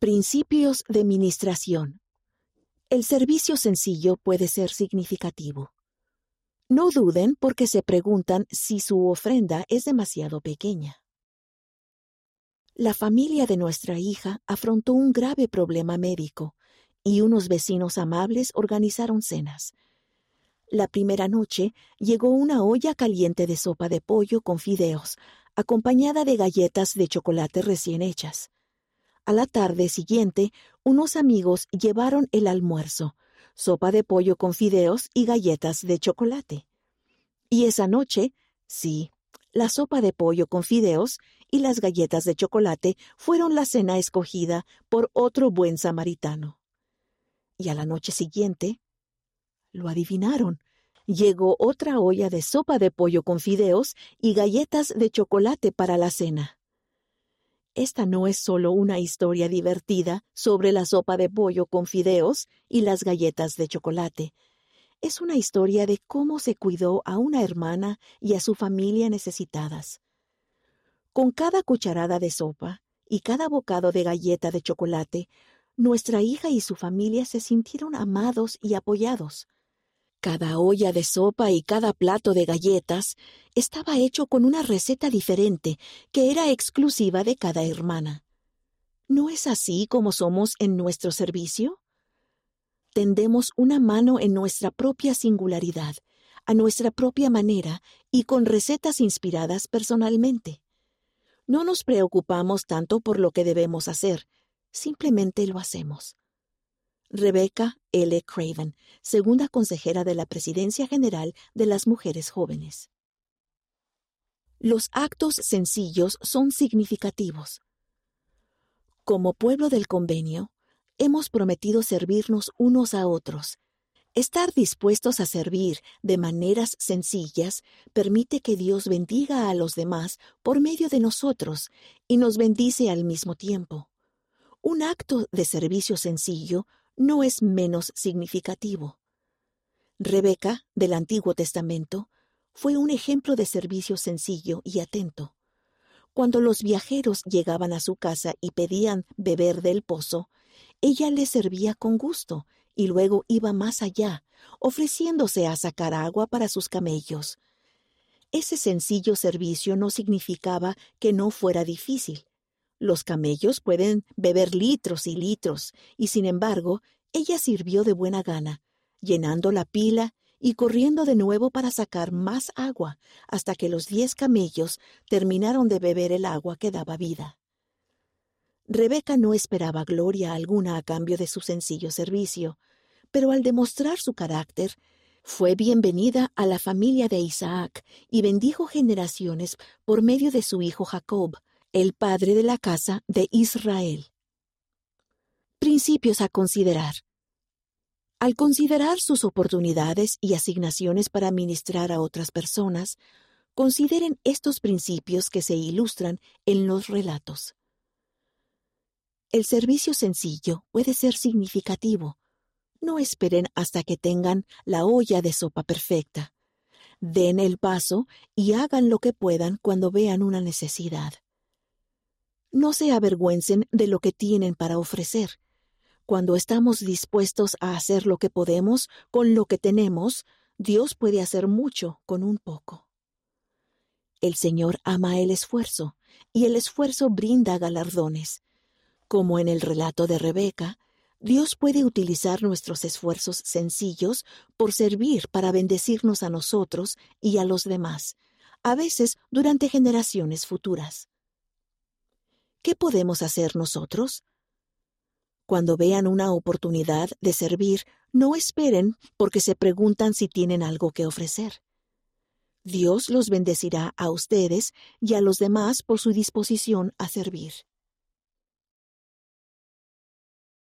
Principios de ministración. El servicio sencillo puede ser significativo. No duden porque se preguntan si su ofrenda es demasiado pequeña. La familia de nuestra hija afrontó un grave problema médico y unos vecinos amables organizaron cenas. La primera noche llegó una olla caliente de sopa de pollo con fideos, acompañada de galletas de chocolate recién hechas. A la tarde siguiente, unos amigos llevaron el almuerzo, sopa de pollo con fideos y galletas de chocolate. Y esa noche, sí, la sopa de pollo con fideos y las galletas de chocolate fueron la cena escogida por otro buen samaritano. Y a la noche siguiente, lo adivinaron, llegó otra olla de sopa de pollo con fideos y galletas de chocolate para la cena. Esta no es solo una historia divertida sobre la sopa de pollo con fideos y las galletas de chocolate. Es una historia de cómo se cuidó a una hermana y a su familia necesitadas. Con cada cucharada de sopa y cada bocado de galleta de chocolate, nuestra hija y su familia se sintieron amados y apoyados. Cada olla de sopa y cada plato de galletas estaba hecho con una receta diferente que era exclusiva de cada hermana. ¿No es así como somos en nuestro servicio? Tendemos una mano en nuestra propia singularidad, a nuestra propia manera y con recetas inspiradas personalmente. No nos preocupamos tanto por lo que debemos hacer, simplemente lo hacemos. Rebecca L. Craven, segunda consejera de la Presidencia General de las Mujeres Jóvenes. Los actos sencillos son significativos. Como pueblo del convenio, hemos prometido servirnos unos a otros. Estar dispuestos a servir de maneras sencillas permite que Dios bendiga a los demás por medio de nosotros y nos bendice al mismo tiempo. Un acto de servicio sencillo no es menos significativo. Rebeca, del Antiguo Testamento, fue un ejemplo de servicio sencillo y atento. Cuando los viajeros llegaban a su casa y pedían beber del pozo, ella les servía con gusto y luego iba más allá, ofreciéndose a sacar agua para sus camellos. Ese sencillo servicio no significaba que no fuera difícil. Los camellos pueden beber litros y litros, y sin embargo, ella sirvió de buena gana, llenando la pila y corriendo de nuevo para sacar más agua, hasta que los diez camellos terminaron de beber el agua que daba vida. Rebeca no esperaba gloria alguna a cambio de su sencillo servicio, pero al demostrar su carácter, fue bienvenida a la familia de Isaac y bendijo generaciones por medio de su hijo Jacob, el padre de la casa de Israel. Principios a considerar. Al considerar sus oportunidades y asignaciones para ministrar a otras personas, consideren estos principios que se ilustran en los relatos. El servicio sencillo puede ser significativo. No esperen hasta que tengan la olla de sopa perfecta. Den el paso y hagan lo que puedan cuando vean una necesidad. No se avergüencen de lo que tienen para ofrecer. Cuando estamos dispuestos a hacer lo que podemos con lo que tenemos, Dios puede hacer mucho con un poco. El Señor ama el esfuerzo, y el esfuerzo brinda galardones. Como en el relato de Rebeca, Dios puede utilizar nuestros esfuerzos sencillos por servir para bendecirnos a nosotros y a los demás, a veces durante generaciones futuras. ¿Qué podemos hacer nosotros? Cuando vean una oportunidad de servir, no esperen porque se preguntan si tienen algo que ofrecer. Dios los bendecirá a ustedes y a los demás por su disposición a servir.